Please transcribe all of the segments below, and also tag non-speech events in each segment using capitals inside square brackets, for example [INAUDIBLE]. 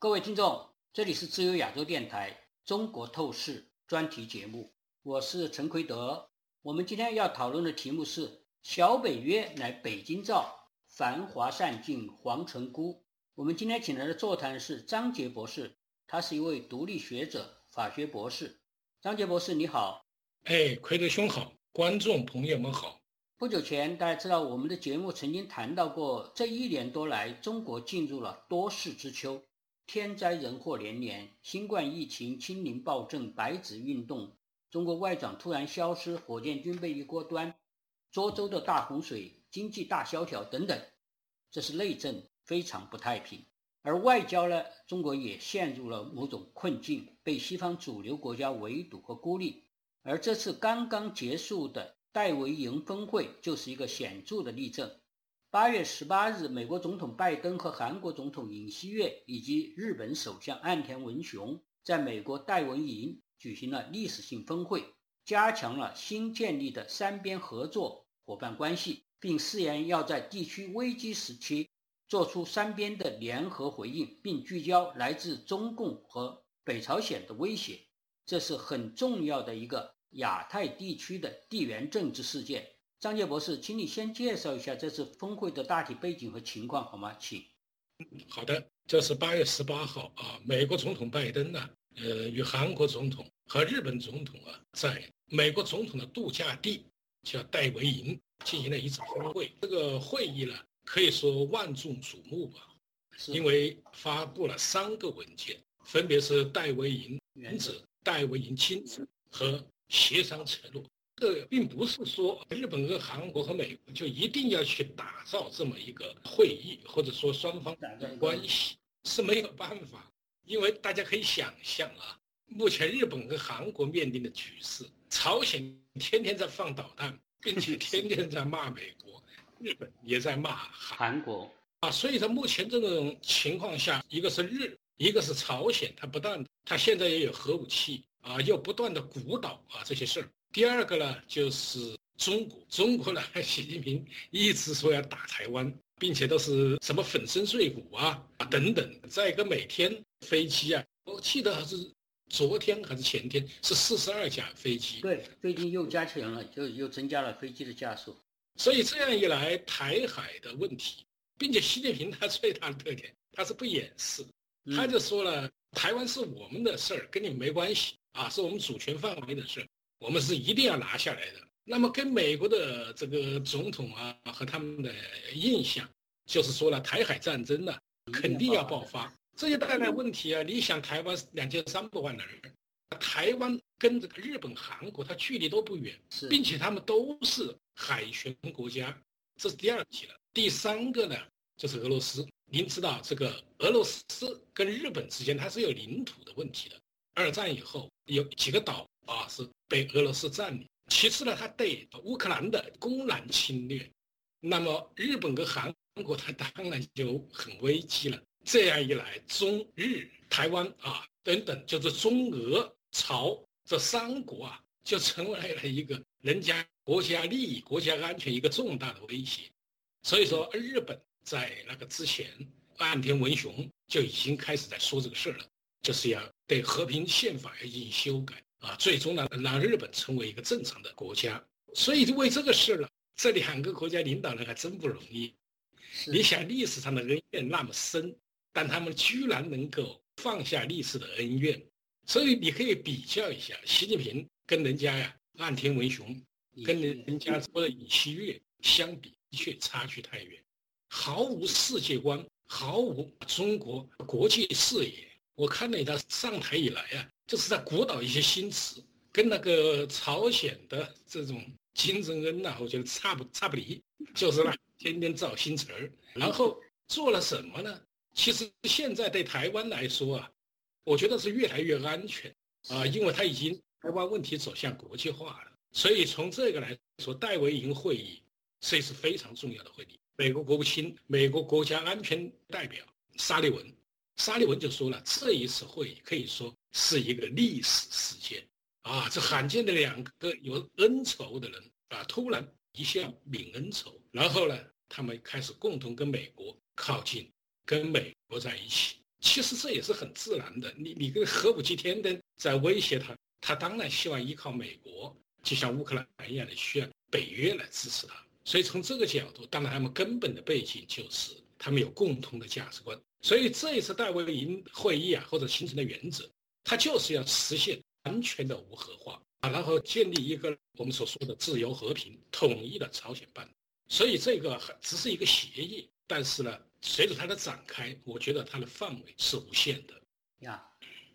各位听众，这里是自由亚洲电台《中国透视》专题节目，我是陈奎德。我们今天要讨论的题目是“小北约乃北京造，繁华散尽黄城孤”。我们今天请来的座谈是张杰博士，他是一位独立学者、法学博士。张杰博士，你好。哎，奎德兄好，观众朋友们好。不久前，大家知道我们的节目曾经谈到过，这一年多来，中国进入了多事之秋。天灾人祸连连，新冠疫情、清零暴政、白纸运动，中国外长突然消失，火箭军被一锅端，涿州的大洪水，经济大萧条等等，这是内政非常不太平。而外交呢，中国也陷入了某种困境，被西方主流国家围堵和孤立。而这次刚刚结束的戴维营峰会就是一个显著的例证。八月十八日，美国总统拜登和韩国总统尹锡悦以及日本首相岸田文雄在美国戴文营举行了历史性峰会，加强了新建立的三边合作伙伴关系，并誓言要在地区危机时期做出三边的联合回应，并聚焦来自中共和北朝鲜的威胁。这是很重要的一个亚太地区的地缘政治事件。张杰博士，请你先介绍一下这次峰会的大体背景和情况好吗？请。好的，这是八月十八号啊，美国总统拜登呢，呃，与韩国总统和日本总统啊，在美国总统的度假地叫戴维营进行了一次峰会。这个会议呢，可以说万众瞩目吧，因为发布了三个文件，分别是戴维营原则、戴维营亲自和协商承诺。这并不是说日本跟韩国和美国就一定要去打造这么一个会议，或者说双方的关系是没有办法，因为大家可以想象啊，目前日本跟韩国面临的局势，朝鲜天天在放导弹，并且天天在骂美国，日本也在骂韩国啊，所以在目前这种情况下，一个是日，一个是朝鲜，它不断，它现在也有核武器啊，又不断的鼓捣啊这些事儿。第二个呢，就是中国。中国呢，习近平一直说要打台湾，并且都是什么粉身碎骨啊啊等等。再一个，每天飞机啊，我记得还是昨天还是前天是四十二架飞机。对，最近又加强了，就又增加了飞机的架数。所以这样一来，台海的问题，并且习近平他最大的特点，他是不掩饰，他就说了，台湾是我们的事儿，跟你没关系啊，是我们主权范围的事儿。我们是一定要拿下来的。那么跟美国的这个总统啊和他们的印象，就是说了台海战争呢肯定要爆发，这就带来问题啊。你想台湾两千三百万的人，台湾跟这个日本、韩国它距离都不远，并且他们都是海权国家，这是第二题了。第三个呢就是俄罗斯，您知道这个俄罗斯跟日本之间它是有领土的问题的。二战以后有几个岛。啊，是被俄罗斯占领。其次呢，他对乌克兰的公然侵略，那么日本跟韩国，他当然就很危机了。这样一来，中日台湾啊等等，就是中俄朝这三国啊，就成为了一个人家国家利益、国家安全一个重大的威胁。所以说，日本在那个之前，岸田文雄就已经开始在说这个事儿了，就是要对和平宪法要进行修改。啊，最终呢，让日本成为一个正常的国家。所以为这个事儿呢，这两个国家领导人还真不容易。你想历史上的恩怨那么深，但他们居然能够放下历史的恩怨。所以你可以比较一下，习近平跟人家呀，岸田文雄跟人人家说的尹锡悦相比，的确差距太远，毫无世界观，毫无中国国际视野。我看了他上台以来呀。就是在鼓捣一些新词，跟那个朝鲜的这种金正恩呐，我觉得差不差不离，就是呢，天天造新词儿，然后做了什么呢？其实现在对台湾来说啊，我觉得是越来越安全啊，因为他已经台湾问题走向国际化了，所以从这个来说，戴维营会议是一次非常重要的会议。美国国务卿、美国国家安全代表沙利文，沙利文就说了，这一次会议可以说。是一个历史事件啊！这罕见的两个有恩仇的人啊，突然一下泯恩仇，然后呢，他们开始共同跟美国靠近，跟美国在一起。其实这也是很自然的。你你跟核武器天天在威胁他，他当然希望依靠美国，就像乌克兰一样的需要北约来支持他。所以从这个角度，当然他们根本的背景就是他们有共同的价值观。所以这一次戴维营会议啊，或者形成的原则，它就是要实现完全的无核化啊，然后建立一个我们所说的自由和平统一的朝鲜半岛。所以这个只是一个协议，但是呢，随着它的展开，我觉得它的范围是无限的。呀，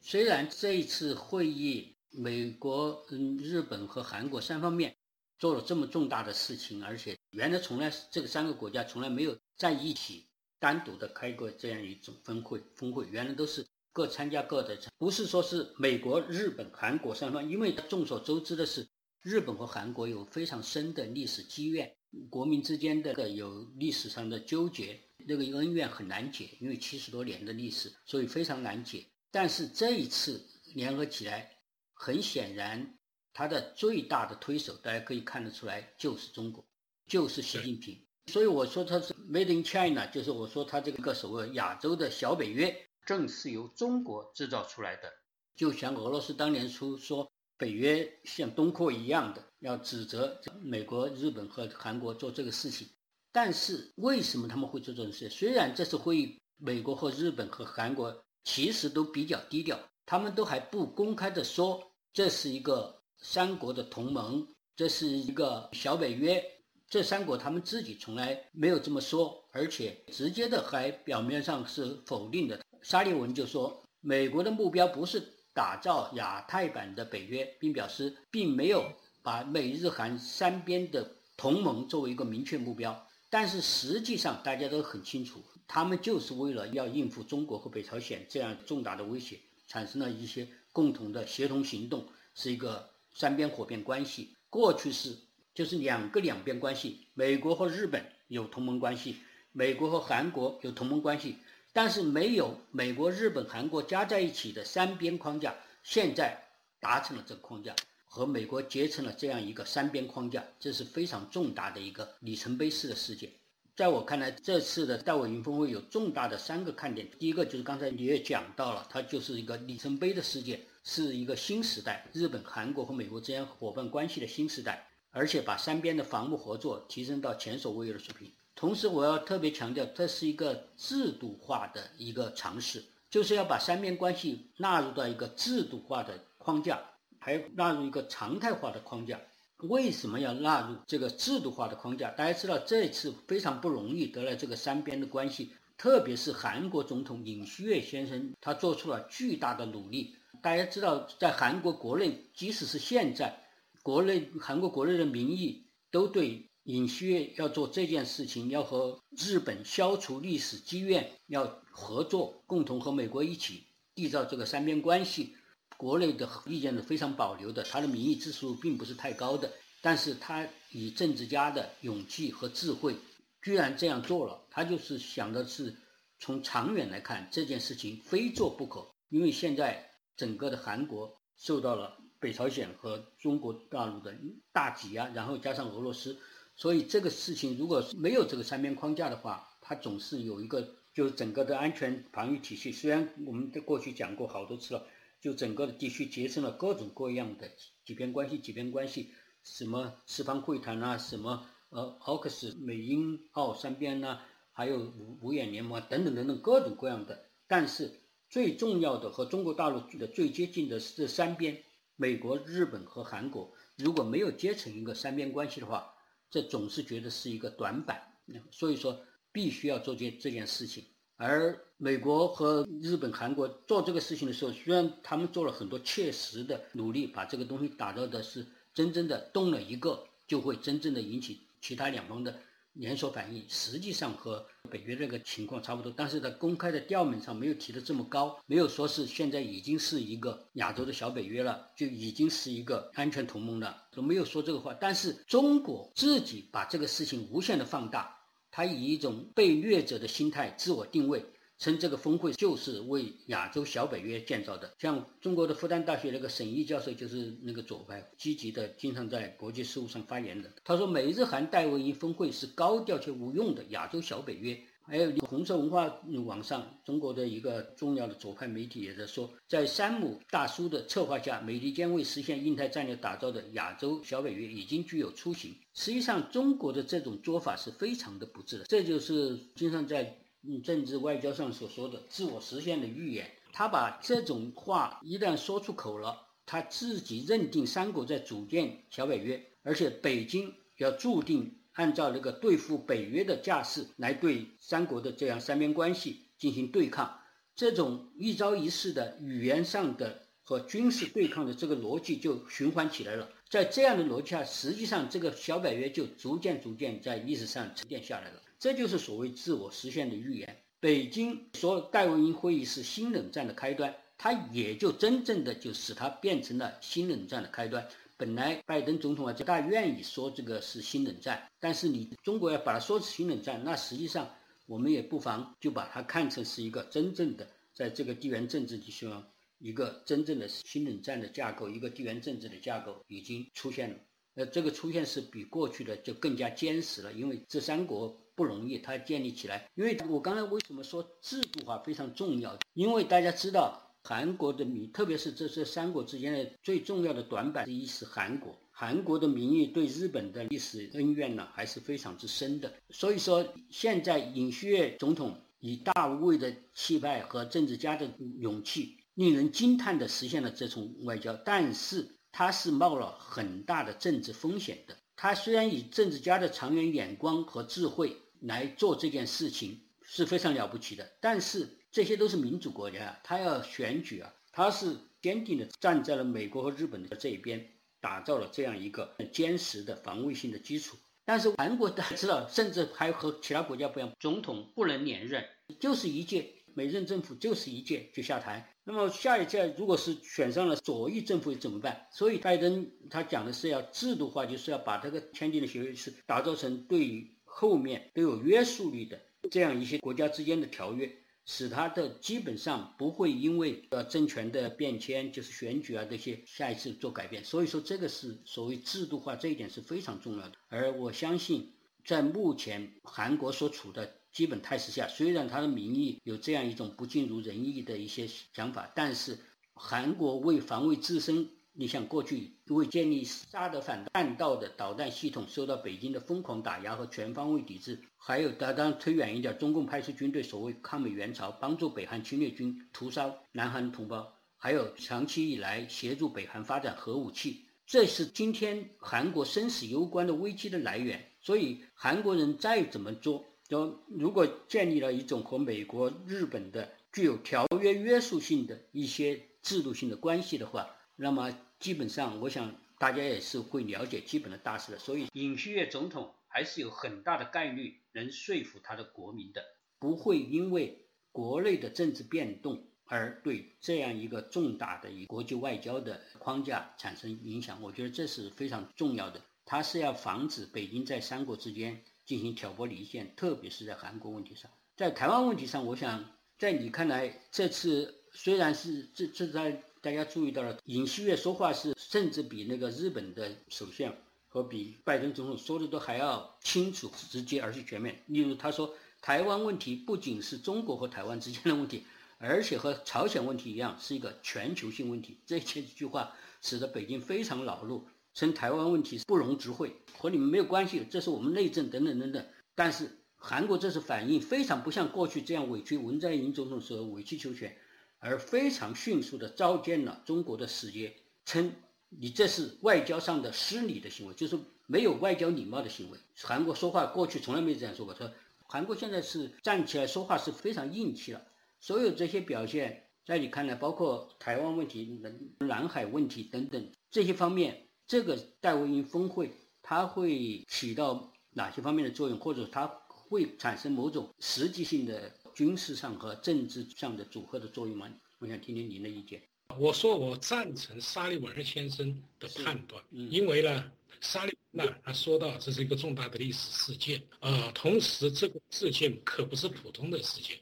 虽然这一次会议，美国、嗯、日本和韩国三方面做了这么重大的事情，而且原来从来这个三个国家从来没有在一起单独的开过这样一种峰会，峰会原来都是各参加各的，不是说是美国、日本、韩国三方，因为众所周知的是，日本和韩国有非常深的历史积怨。国民之间的有历史上的纠结，那个恩怨很难解，因为七十多年的历史，所以非常难解。但是这一次联合起来，很显然，他的最大的推手，大家可以看得出来，就是中国，就是习近平。所以我说他是 Made in China，就是我说他这个所谓亚洲的小北约，正是由中国制造出来的。就像俄罗斯当年初说。北约像东扩一样的要指责美国、日本和韩国做这个事情，但是为什么他们会做这种事？虽然这次会议，美国和日本和韩国其实都比较低调，他们都还不公开的说这是一个三国的同盟，这是一个小北约。这三国他们自己从来没有这么说，而且直接的还表面上是否定的。沙利文就说，美国的目标不是。打造亚太版的北约，并表示并没有把美日韩三边的同盟作为一个明确目标。但是实际上大家都很清楚，他们就是为了要应付中国和北朝鲜这样重大的威胁，产生了一些共同的协同行动，是一个三边火并关系。过去是就是两个两边关系，美国和日本有同盟关系，美国和韩国有同盟关系。但是没有美国、日本、韩国加在一起的三边框架，现在达成了这个框架，和美国结成了这样一个三边框架，这是非常重大的一个里程碑式的事件。在我看来，这次的戴维营峰会有重大的三个看点。第一个就是刚才你也讲到了，它就是一个里程碑的事件，是一个新时代，日本、韩国和美国之间伙伴关系的新时代，而且把三边的防务合作提升到前所未有的水平。同时，我要特别强调，这是一个制度化的一个尝试，就是要把三边关系纳入到一个制度化的框架，还纳入一个常态化的框架。为什么要纳入这个制度化的框架？大家知道，这次非常不容易得了这个三边的关系，特别是韩国总统尹锡悦先生，他做出了巨大的努力。大家知道，在韩国国内，即使是现在，国内韩国国内的民意都对。尹锡悦要做这件事情，要和日本消除历史积怨，要合作，共同和美国一起缔造这个三边关系。国内的意见是非常保留的，他的民意指数并不是太高的，但是他以政治家的勇气和智慧，居然这样做了。他就是想的是从长远来看这件事情非做不可，因为现在整个的韩国受到了北朝鲜和中国大陆的大挤压，然后加上俄罗斯。所以这个事情如果没有这个三边框架的话，它总是有一个，就是整个的安全防御体系。虽然我们在过去讲过好多次了，就整个的地区结成了各种各样的几边关系，几边关系，什么四方会谈啊，什么呃奥克斯美英澳三边呐，还有五五眼联盟啊等等等等各种各样的。但是最重要的和中国大陆的最接近的是这三边，美国、日本和韩国，如果没有结成一个三边关系的话。这总是觉得是一个短板，所以说必须要做件这件事情。而美国和日本、韩国做这个事情的时候，虽然他们做了很多切实的努力，把这个东西打造的是真正的动了一个，就会真正的引起其他两方的。连锁反应实际上和北约这个情况差不多，但是在公开的调门上没有提的这么高，没有说是现在已经是一个亚洲的小北约了，就已经是一个安全同盟了，都没有说这个话。但是中国自己把这个事情无限的放大，他以一种被虐者的心态自我定位。称这个峰会就是为亚洲小北约建造的。像中国的复旦大学那个沈毅教授，就是那个左派，积极的，经常在国际事务上发言的。他说，美日韩戴维营峰会是高调且无用的亚洲小北约，还有红色文化网上，中国的一个重要的左派媒体也在说，在山姆大叔的策划下，美利坚为实现印太战略打造的亚洲小北约已经具有雏形。实际上，中国的这种做法是非常的不智的，这就是经常在嗯政治外交上所说的自我实现的预言。他把这种话一旦说出口了，他自己认定三国在组建小北约，而且北京要注定。按照那个对付北约的架势来对三国的这样三边关系进行对抗，这种一招一式的语言上的和军事对抗的这个逻辑就循环起来了。在这样的逻辑下，实际上这个小北约就逐渐逐渐在历史上沉淀下来了。这就是所谓自我实现的预言。北京说戴维营会议是新冷战的开端，它也就真正的就使它变成了新冷战的开端。本来拜登总统啊就大愿意说这个是新冷战，但是你中国要把它说是新冷战，那实际上我们也不妨就把它看成是一个真正的在这个地缘政治上一个真正的新冷战的架构，一个地缘政治的架构已经出现了。呃，这个出现是比过去的就更加坚实了，因为这三国不容易，它建立起来。因为我刚才为什么说制度化非常重要？因为大家知道。韩国的民，特别是这这三国之间的最重要的短板之一是韩国。韩国的民意对日本的历史恩怨呢，还是非常之深的。所以说，现在尹锡悦总统以大无畏的气派和政治家的勇气，令人惊叹地实现了这种外交。但是他是冒了很大的政治风险的。他虽然以政治家的长远眼光和智慧来做这件事情是非常了不起的，但是。这些都是民主国家，他要选举啊，他是坚定的站在了美国和日本的这一边，打造了这样一个坚实的防卫性的基础。[LAUGHS] 但是韩国大家知道，甚至还和其他国家不一样，总统不能连任，就是一届，每任政府就是一届就下台。那么下一届如果是选上了左翼政府怎么办？所以拜登他讲的是要制度化，就是要把这个签订的协议是打造成对于后面都有约束力的这样一些国家之间的条约。使他的基本上不会因为呃政权的变迁，就是选举啊这些下一次做改变，所以说这个是所谓制度化这一点是非常重要的。而我相信，在目前韩国所处的基本态势下，虽然他的民意有这样一种不尽如人意的一些想法，但是韩国为防卫自身。你像过去因为建立萨德反弹道的导弹系统，受到北京的疯狂打压和全方位抵制，还有当然推远一点，中共派出军队所谓抗美援朝，帮助北韩侵略军屠杀南韩同胞，还有长期以来协助北韩发展核武器，这是今天韩国生死攸关的危机的来源。所以韩国人再怎么做，就如果建立了一种和美国、日本的具有条约约束性的一些制度性的关系的话，那么基本上，我想大家也是会了解基本的大势的，所以尹锡悦总统还是有很大的概率能说服他的国民的，不会因为国内的政治变动而对这样一个重大的以国际外交的框架产生影响。我觉得这是非常重要的，他是要防止北京在三国之间进行挑拨离间，特别是在韩国问题上，在台湾问题上，我想在你看来，这次虽然是这这在。大家注意到了，尹锡悦说话是甚至比那个日本的首相和比拜登总统说的都还要清楚、直接，而且全面。例如，他说台湾问题不仅是中国和台湾之间的问题，而且和朝鲜问题一样是一个全球性问题。这些句话使得北京非常恼怒，称台湾问题不容置喙，和你们没有关系，这是我们内政等等等等。但是韩国这次反应非常不像过去这样委屈文在寅总统时候委曲求全。而非常迅速地召见了中国的使节，称你这是外交上的失礼的行为，就是没有外交礼貌的行为。韩国说话过去从来没有这样说过，说韩国现在是站起来说话是非常硬气了。所有这些表现，在你看来，包括台湾问题、南南海问题等等这些方面，这个戴维营峰会它会起到哪些方面的作用，或者它会产生某种实际性的？军事上和政治上的组合的作用吗？我想听听您的意见。我说我赞成沙利文先生的判断，因为呢，沙利文呢他说到这是一个重大的历史事件，呃，同时这个事件可不是普通的事件。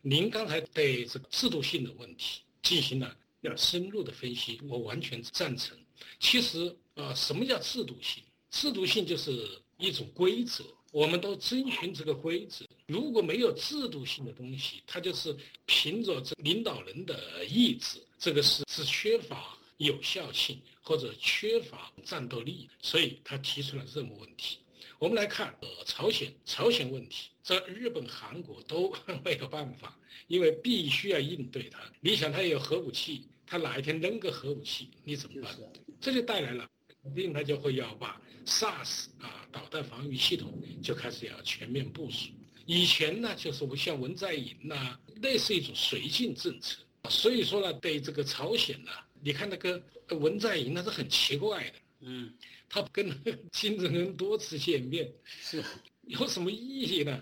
您刚才对这个制度性的问题进行了要深入的分析，我完全赞成。其实，呃，什么叫制度性？制度性就是一种规则，我们都遵循这个规则。如果没有制度性的东西，他就是凭着这领导人的意志，这个是是缺乏有效性或者缺乏战斗力，所以他提出了任务问题。我们来看呃朝鲜朝鲜问题，这日本韩国都 [LAUGHS] 没有办法，因为必须要应对它。你想它有核武器，它哪一天扔个核武器，你怎么办？这就带来了，肯定他就会要把 SARS 啊导弹防御系统就开始要全面部署。以前呢，就是像文在寅呐，那是一种绥靖政策。所以说呢，对这个朝鲜呢，你看那个文在寅那是很奇怪的，嗯。他跟 [LAUGHS] 金正恩多次见面，是有什么意义呢？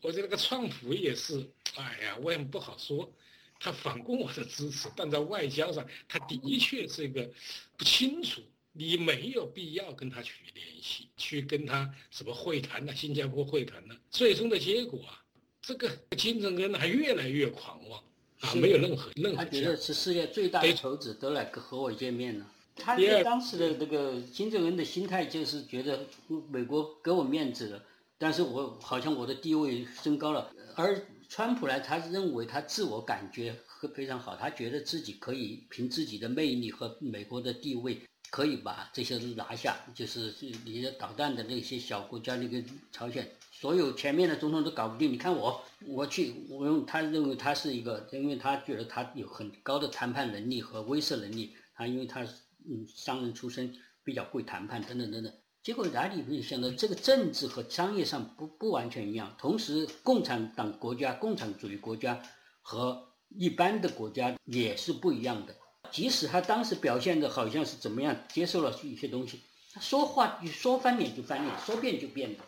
我觉得那个川普也是，哎呀，我也不好说。他反攻我的支持，但在外交上，他的确是一个不清楚。你没有必要跟他去联系，去跟他什么会谈呢？新加坡会谈呢？最终的结果啊，这个金正恩还越来越狂妄啊，没有任何任何。他觉得是世界最大的头子都来和我见面了。他对当时的这个金正恩的心态就是觉得美国给我面子了，但是我好像我的地位升高了。而川普呢，他认为他自我感觉非常好，他觉得自己可以凭自己的魅力和美国的地位，可以把这些都拿下。就是你的导弹的那些小国家，那个朝鲜，所有前面的总统都搞不定。你看我，我去，我用他认为他是一个，因为他觉得他有很高的谈判能力和威慑能力。他因为他。嗯，商人出身，比较会谈判，等等等等。结果哪里会想到，这个政治和商业上不不完全一样。同时，共产党国家、共产主义国家和一般的国家也是不一样的。即使他当时表现的好像是怎么样，接受了一些东西，他说话一说翻脸就翻脸，说变就变的，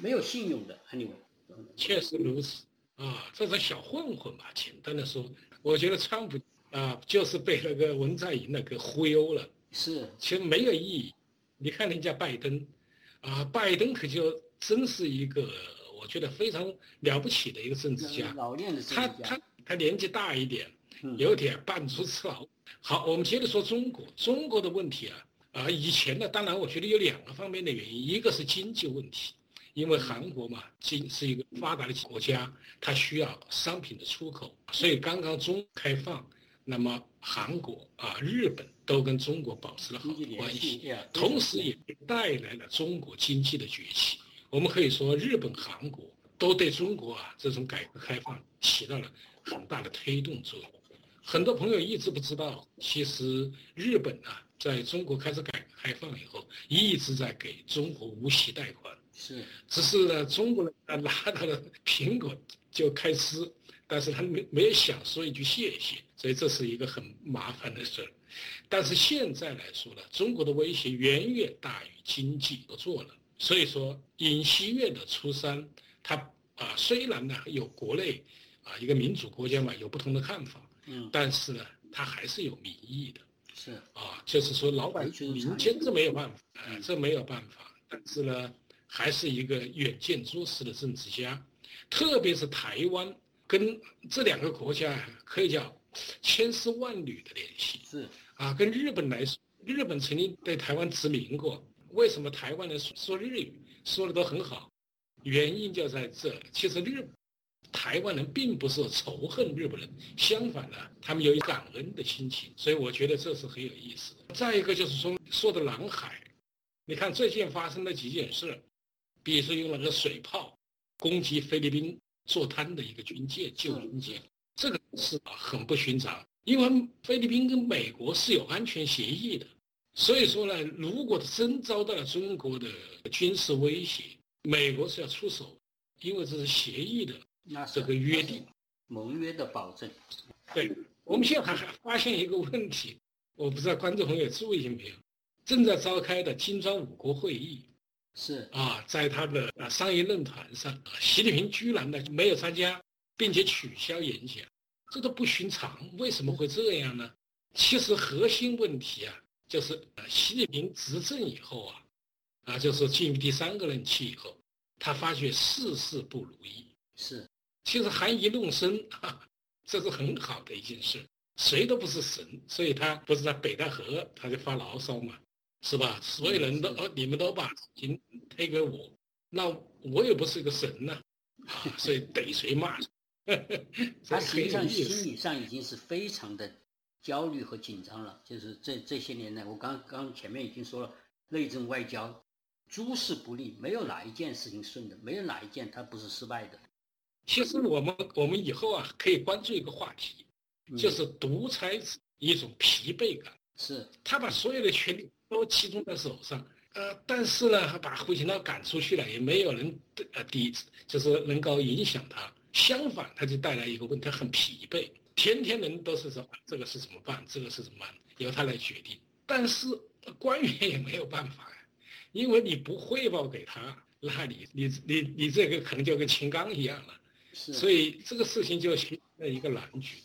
没有信用的。确实如此啊，这是小混混嘛。简单的说，我觉得川普啊，就是被那个文在寅那个忽悠了。是，其实没有意义。你看人家拜登，啊，拜登可就真是一个我觉得非常了不起的一个政治家。老练的他他他年纪大一点，有点扮猪吃老。好，我们接着说中国。中国的问题啊，啊，以前呢，当然我觉得有两个方面的原因，一个是经济问题，因为韩国嘛，经是一个发达的国家，它需要商品的出口，所以刚刚中开放。那么韩国啊、日本都跟中国保持了好的关系，同时也带来了中国经济的崛起。我们可以说，日本、韩国都对中国啊这种改革开放起到了很大的推动作用。很多朋友一直不知道，其实日本啊在中国开始改革开放以后，一直在给中国无息贷款。是，只是呢，中国人啊拿到了苹果就开吃。但是他没没有想说一句谢谢，所以这是一个很麻烦的事儿。但是现在来说呢，中国的威胁远远大于经济合作了。所以说，尹锡悦的出山，他啊虽然呢有国内啊一个民主国家嘛有不同的看法，嗯，但是呢他还是有民意的。是啊，就是说老百姓民间这没有办法，啊这没有办法。但是呢，还是一个远见卓识的政治家，特别是台湾。跟这两个国家可以叫千丝万缕的联系，是啊，跟日本来说，日本曾经对台湾殖民过，为什么台湾人说日语说的都很好？原因就在这。其实日台湾人并不是仇恨日本人，相反呢，他们有感恩的心情，所以我觉得这是很有意思的。再一个就是说说的南海，你看最近发生的几件事，比如说用那个水炮攻击菲律宾。坐滩的一个军舰救军舰，这个是很不寻常，因为菲律宾跟美国是有安全协议的，所以说呢，如果真遭到了中国的军事威胁，美国是要出手，因为这是协议的 [LAUGHS] 这个约定，盟约的保证。对，我们现在还还发现一个问题，我不知道观众朋友注意没有，正在召开的金砖五国会议。是啊，在他的啊商业论坛上，习近平居然呢没有参加，并且取消演讲，这都不寻常。为什么会这样呢？其实核心问题啊，就是呃习近平执政以后啊，啊就是进入第三个任期以后，他发觉事事不如意。是，其实含饴弄孙，[LAUGHS] 这是很好的一件事。谁都不是神，所以他不是在北戴河他就发牢骚嘛。是吧？所有人都哦，你们都把情推给我，那我也不是个神呐。[LAUGHS] 所以逮谁骂谁。[LAUGHS] 他实际上心理上已经是非常的焦虑和紧张了。就是这这些年来，我刚刚前面已经说了，内政外交诸事不利，没有哪一件事情顺的，没有哪一件他不是失败的。其实我们我们以后啊，可以关注一个话题，就是独裁者一种疲惫感。是他把所有的权力都集中在手上，呃，但是呢，把胡锦涛赶出去了，也没有人呃抵，就是能够影响他。相反，他就带来一个问题，很疲惫，天天人都是说这个是怎么办，这个是怎么办，由他来决定。但是官员也没有办法呀，因为你不汇报给他，那你你你你这个可能就跟秦刚一样了。是。所以这个事情就形成了一个难局。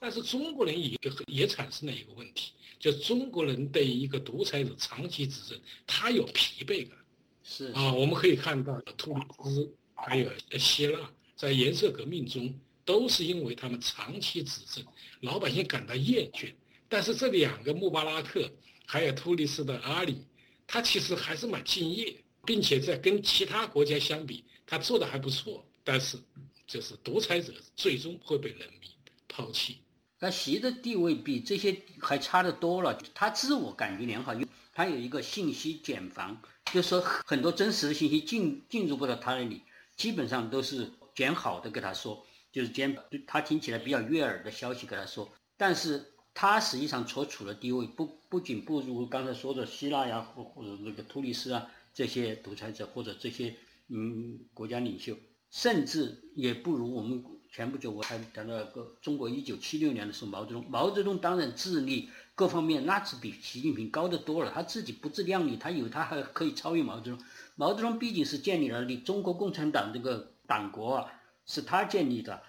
但是中国人也也产生了一个问题。就中国人对一个独裁者长期执政，他有疲惫感，是啊，我们可以看到突尼斯还有希腊在颜色革命中，都是因为他们长期执政，老百姓感到厌倦。但是这两个穆巴拉克还有突尼斯的阿里，他其实还是蛮敬业，并且在跟其他国家相比，他做的还不错。但是，就是独裁者最终会被人民抛弃。那习的地位比这些还差得多了。他自我感觉良好，因为他有一个信息茧房，就是说很多真实的信息进进入不到他那里，基本上都是捡好的给他说，就是捡他听起来比较悦耳的消息给他说。但是他实际上所处的地位不不仅不如刚才说的希腊呀或或者那个突尼斯啊这些独裁者或者这些嗯国家领袖，甚至也不如我们。前不久我还谈到个中国一九七六年的时候，毛泽东，毛泽东当然智力各方面那是比习近平高得多了，他自己不自量力，他以为他还可以超越毛泽东。毛泽东毕竟是建立了你中国共产党这个党国啊，是他建立的，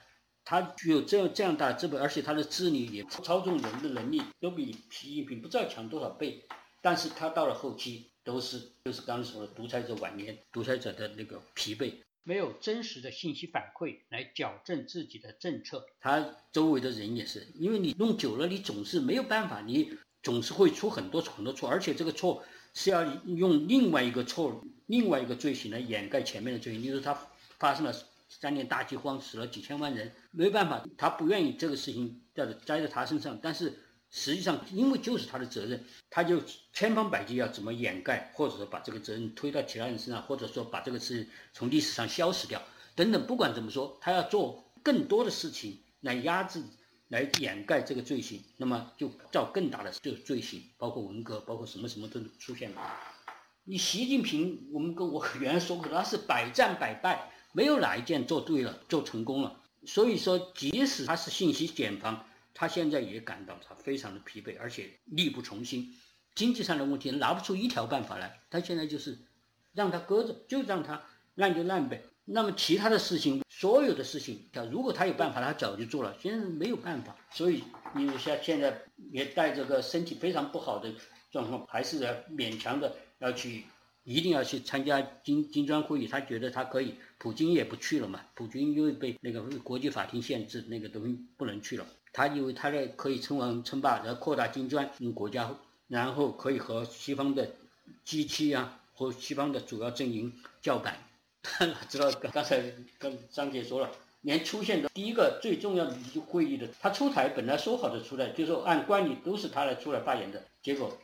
他具有这样这样大的资本，而且他的智力也操纵人的能力都比习近平不知道强多少倍。但是他到了后期都是就是刚才说的独裁者晚年，独裁者的那个疲惫。没有真实的信息反馈来矫正自己的政策，他周围的人也是，因为你弄久了，你总是没有办法，你总是会出很多很多错，而且这个错是要用另外一个错、另外一个罪行来掩盖前面的罪行。例如他发生了三年大饥荒，死了几千万人，没办法，他不愿意这个事情在栽在他身上，但是。实际上，因为就是他的责任，他就千方百计要怎么掩盖，或者说把这个责任推到其他人身上，或者说把这个事情从历史上消失掉，等等。不管怎么说，他要做更多的事情来压制、来掩盖这个罪行，那么就造更大的这个罪行，包括文革，包括什么什么都出现了。你习近平，我们跟我原来说过，他是百战百败，没有哪一件做对了、做成功了。所以说，即使他是信息茧房。他现在也感到他非常的疲惫，而且力不从心。经济上的问题拿不出一条办法来，他现在就是让他搁着，就让他烂就烂呗。那么其他的事情，所有的事情，他如果他有办法，他早就做了。现在没有办法，所以你像现在也带着个身体非常不好的状况，还是要勉强的要去，一定要去参加金金砖会议。他觉得他可以，普京也不去了嘛。普京因为被那个国际法庭限制，那个东西不能去了。他以为他在可以称王称霸，然后扩大金砖国家，然后可以和西方的机器啊，和西方的主要阵营叫板。他 [LAUGHS] 哪知道刚才跟张杰说了，连出现的第一个最重要的会议的，他出台本来说好的出来，就说按惯例都是他来出来发言的，结果，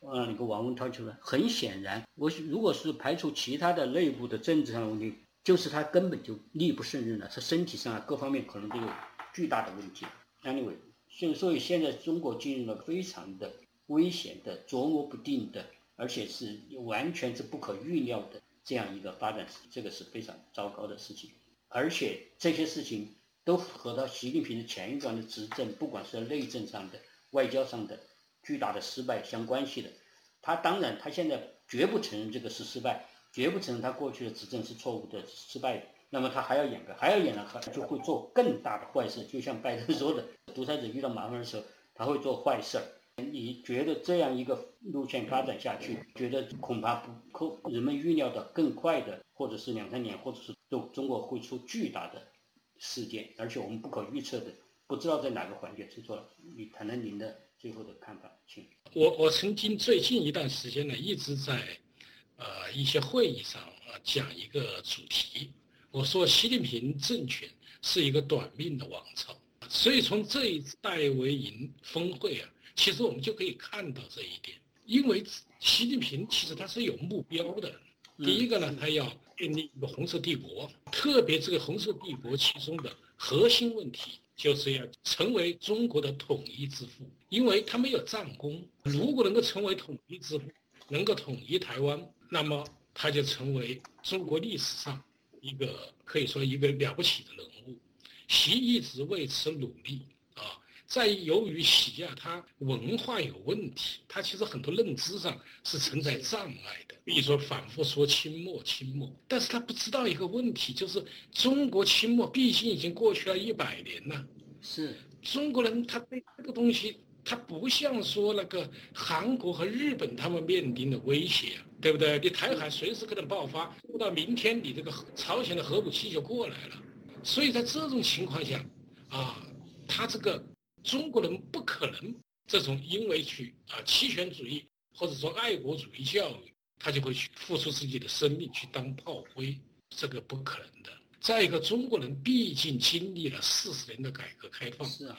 嗯那个王文涛出来。很显然，我如果是排除其他的内部的政治上的问题，就是他根本就力不胜任了，他身体上啊各方面可能都有巨大的问题。Anyway，所所以现在中国进入了非常的危险的、琢磨不定的，而且是完全是不可预料的这样一个发展，这个是非常糟糕的事情。而且这些事情都和他习近平的前一段的执政，不管是内政上的、外交上的巨大的失败相关系的。他当然，他现在绝不承认这个是失败，绝不承认他过去的执政是错误的、失败的。那么他还要掩盖，还要掩盖，就会做更大的坏事。就像拜登说的，独裁者遇到麻烦的时候，他会做坏事。你觉得这样一个路线发展下去，觉得恐怕不可人们预料的更快的，或者是两三年，或者是中中国会出巨大的事件，而且我们不可预测的，不知道在哪个环节出错了。你谈谈您的最后的看法，请。我我曾经最近一段时间呢，一直在呃一些会议上啊讲一个主题。我说习近平政权是一个短命的王朝，所以从这一次戴维营峰会啊，其实我们就可以看到这一点。因为习近平其实他是有目标的，第一个呢，他要建立一个红色帝国，特别这个红色帝国其中的核心问题就是要成为中国的统一之父，因为他没有战功，如果能够成为统一之父，能够统一台湾，那么他就成为中国历史上。一个可以说一个了不起的人物，习一直为此努力啊。在由于习啊，他文化有问题，他其实很多认知上是存在障碍的。比如说反复说清末清末，但是他不知道一个问题，就是中国清末毕竟已经过去了一百年了。是中国人他对这个东西，他不像说那个韩国和日本他们面临的威胁。对不对？你台海随时可能爆发，到明天你这个朝鲜的核武器就过来了。所以在这种情况下，啊，他这个中国人不可能这种因为去啊期权主义或者说爱国主义教育，他就会去付出自己的生命去当炮灰，这个不可能的。再一个，中国人毕竟经历了四十年的改革开放，是啊，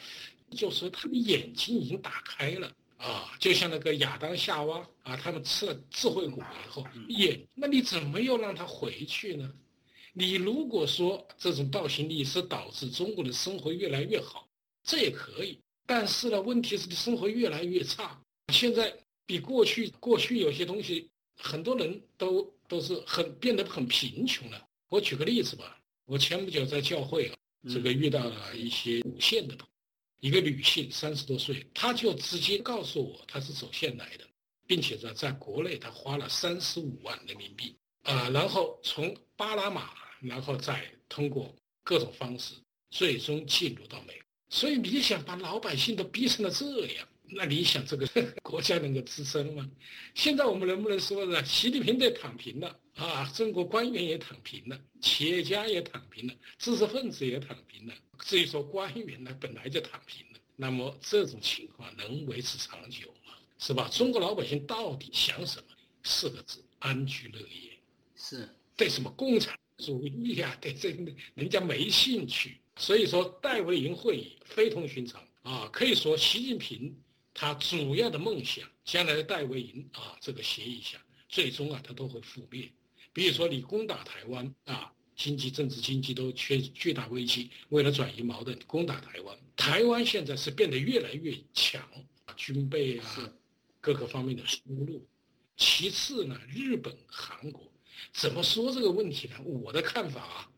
就是他的眼睛已经打开了。啊，就像那个亚当夏娃啊，他们吃了智慧果以后，也，那你怎么又让他回去呢？你如果说这种倒行逆施导致中国的生活越来越好，这也可以。但是呢，问题是你生活越来越差。现在比过去，过去有些东西，很多人都都是很变得很贫穷了。我举个例子吧，我前不久在教会啊，这个遇到了一些无线的朋友。一个女性三十多岁，她就直接告诉我，她是走线来的，并且呢，在国内她花了三十五万人民币啊，然后从巴拿马，然后再通过各种方式，最终进入到美国。所以你想把老百姓都逼成了这样，那你想这个 [LAUGHS] 国家能够支撑吗？现在我们能不能说呢？习近平得躺平了啊，中国官员也躺平了，企业家也躺平了，知识分子也躺平了。至于说官员呢，本来就躺平了，那么这种情况能维持长久吗？是吧？中国老百姓到底想什么？四个字：安居乐业。是对什么共产主义呀？对这人家没兴趣。所以说，戴维营会议非同寻常啊！可以说，习近平他主要的梦想，将来的戴维营啊，这个协议下，最终啊，他都会覆灭。比如说，你攻打台湾啊。经济、政治、经济都缺巨大危机。为了转移矛盾，攻打台湾。台湾现在是变得越来越强啊，军备啊，各个方面的输入。其次呢，日本、韩国怎么说这个问题呢？我的看法啊，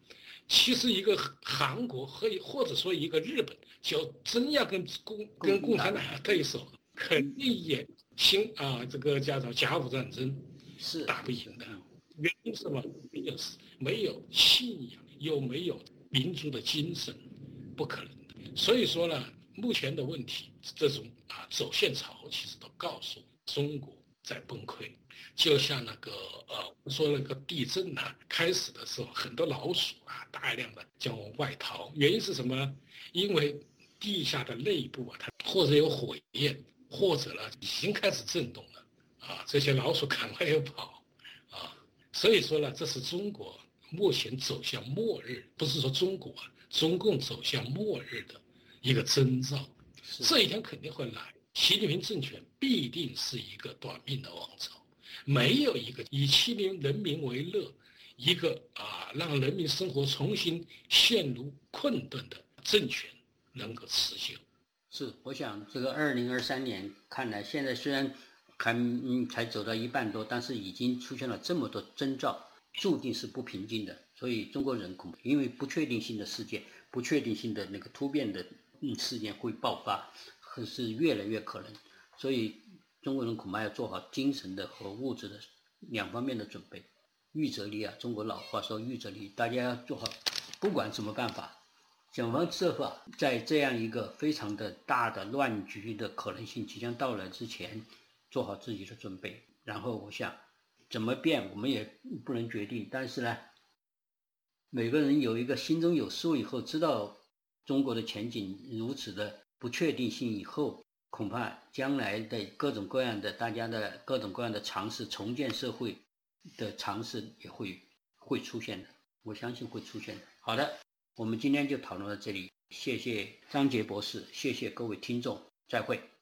其实一个韩国和或者说一个日本，就真要跟共跟共产党对手，肯定也新啊，这个叫做甲午战争是打不赢的。原因是什么？没有没有信仰，又没有民族的精神，不可能的。所以说呢，目前的问题，这种啊走线潮，其实都告诉中国在崩溃。就像那个呃，说那个地震呢，开始的时候很多老鼠啊，大量的将往外逃。原因是什么呢？因为地下的内部啊，它或者有火焰，或者呢已经开始震动了啊，这些老鼠赶快要跑。所以说呢，这是中国目前走向末日，不是说中国啊，中共走向末日的一个征兆。这一天肯定会来，习近平政权必定是一个短命的王朝，没有一个以欺凌人民为乐，一个啊让人民生活重新陷入困顿的政权能够持久。是，我想这个二零二三年看来，现在虽然。还嗯才走到一半多，但是已经出现了这么多征兆，注定是不平静的。所以中国人恐怕因为不确定性的事件、不确定性的那个突变的嗯事件会爆发，可是越来越可能。所以中国人恐怕要做好精神的和物质的两方面的准备。预则立啊，中国老话说预则立，大家要做好，不管怎么办法，想方设法在这样一个非常的大的乱局的可能性即将到来之前。做好自己的准备，然后我想怎么变，我们也不能决定。但是呢，每个人有一个心中有数以后，知道中国的前景如此的不确定性以后，恐怕将来的各种各样的大家的各种各样的尝试，重建社会的尝试也会会出现的。我相信会出现的。好的，我们今天就讨论到这里，谢谢张杰博士，谢谢各位听众，再会。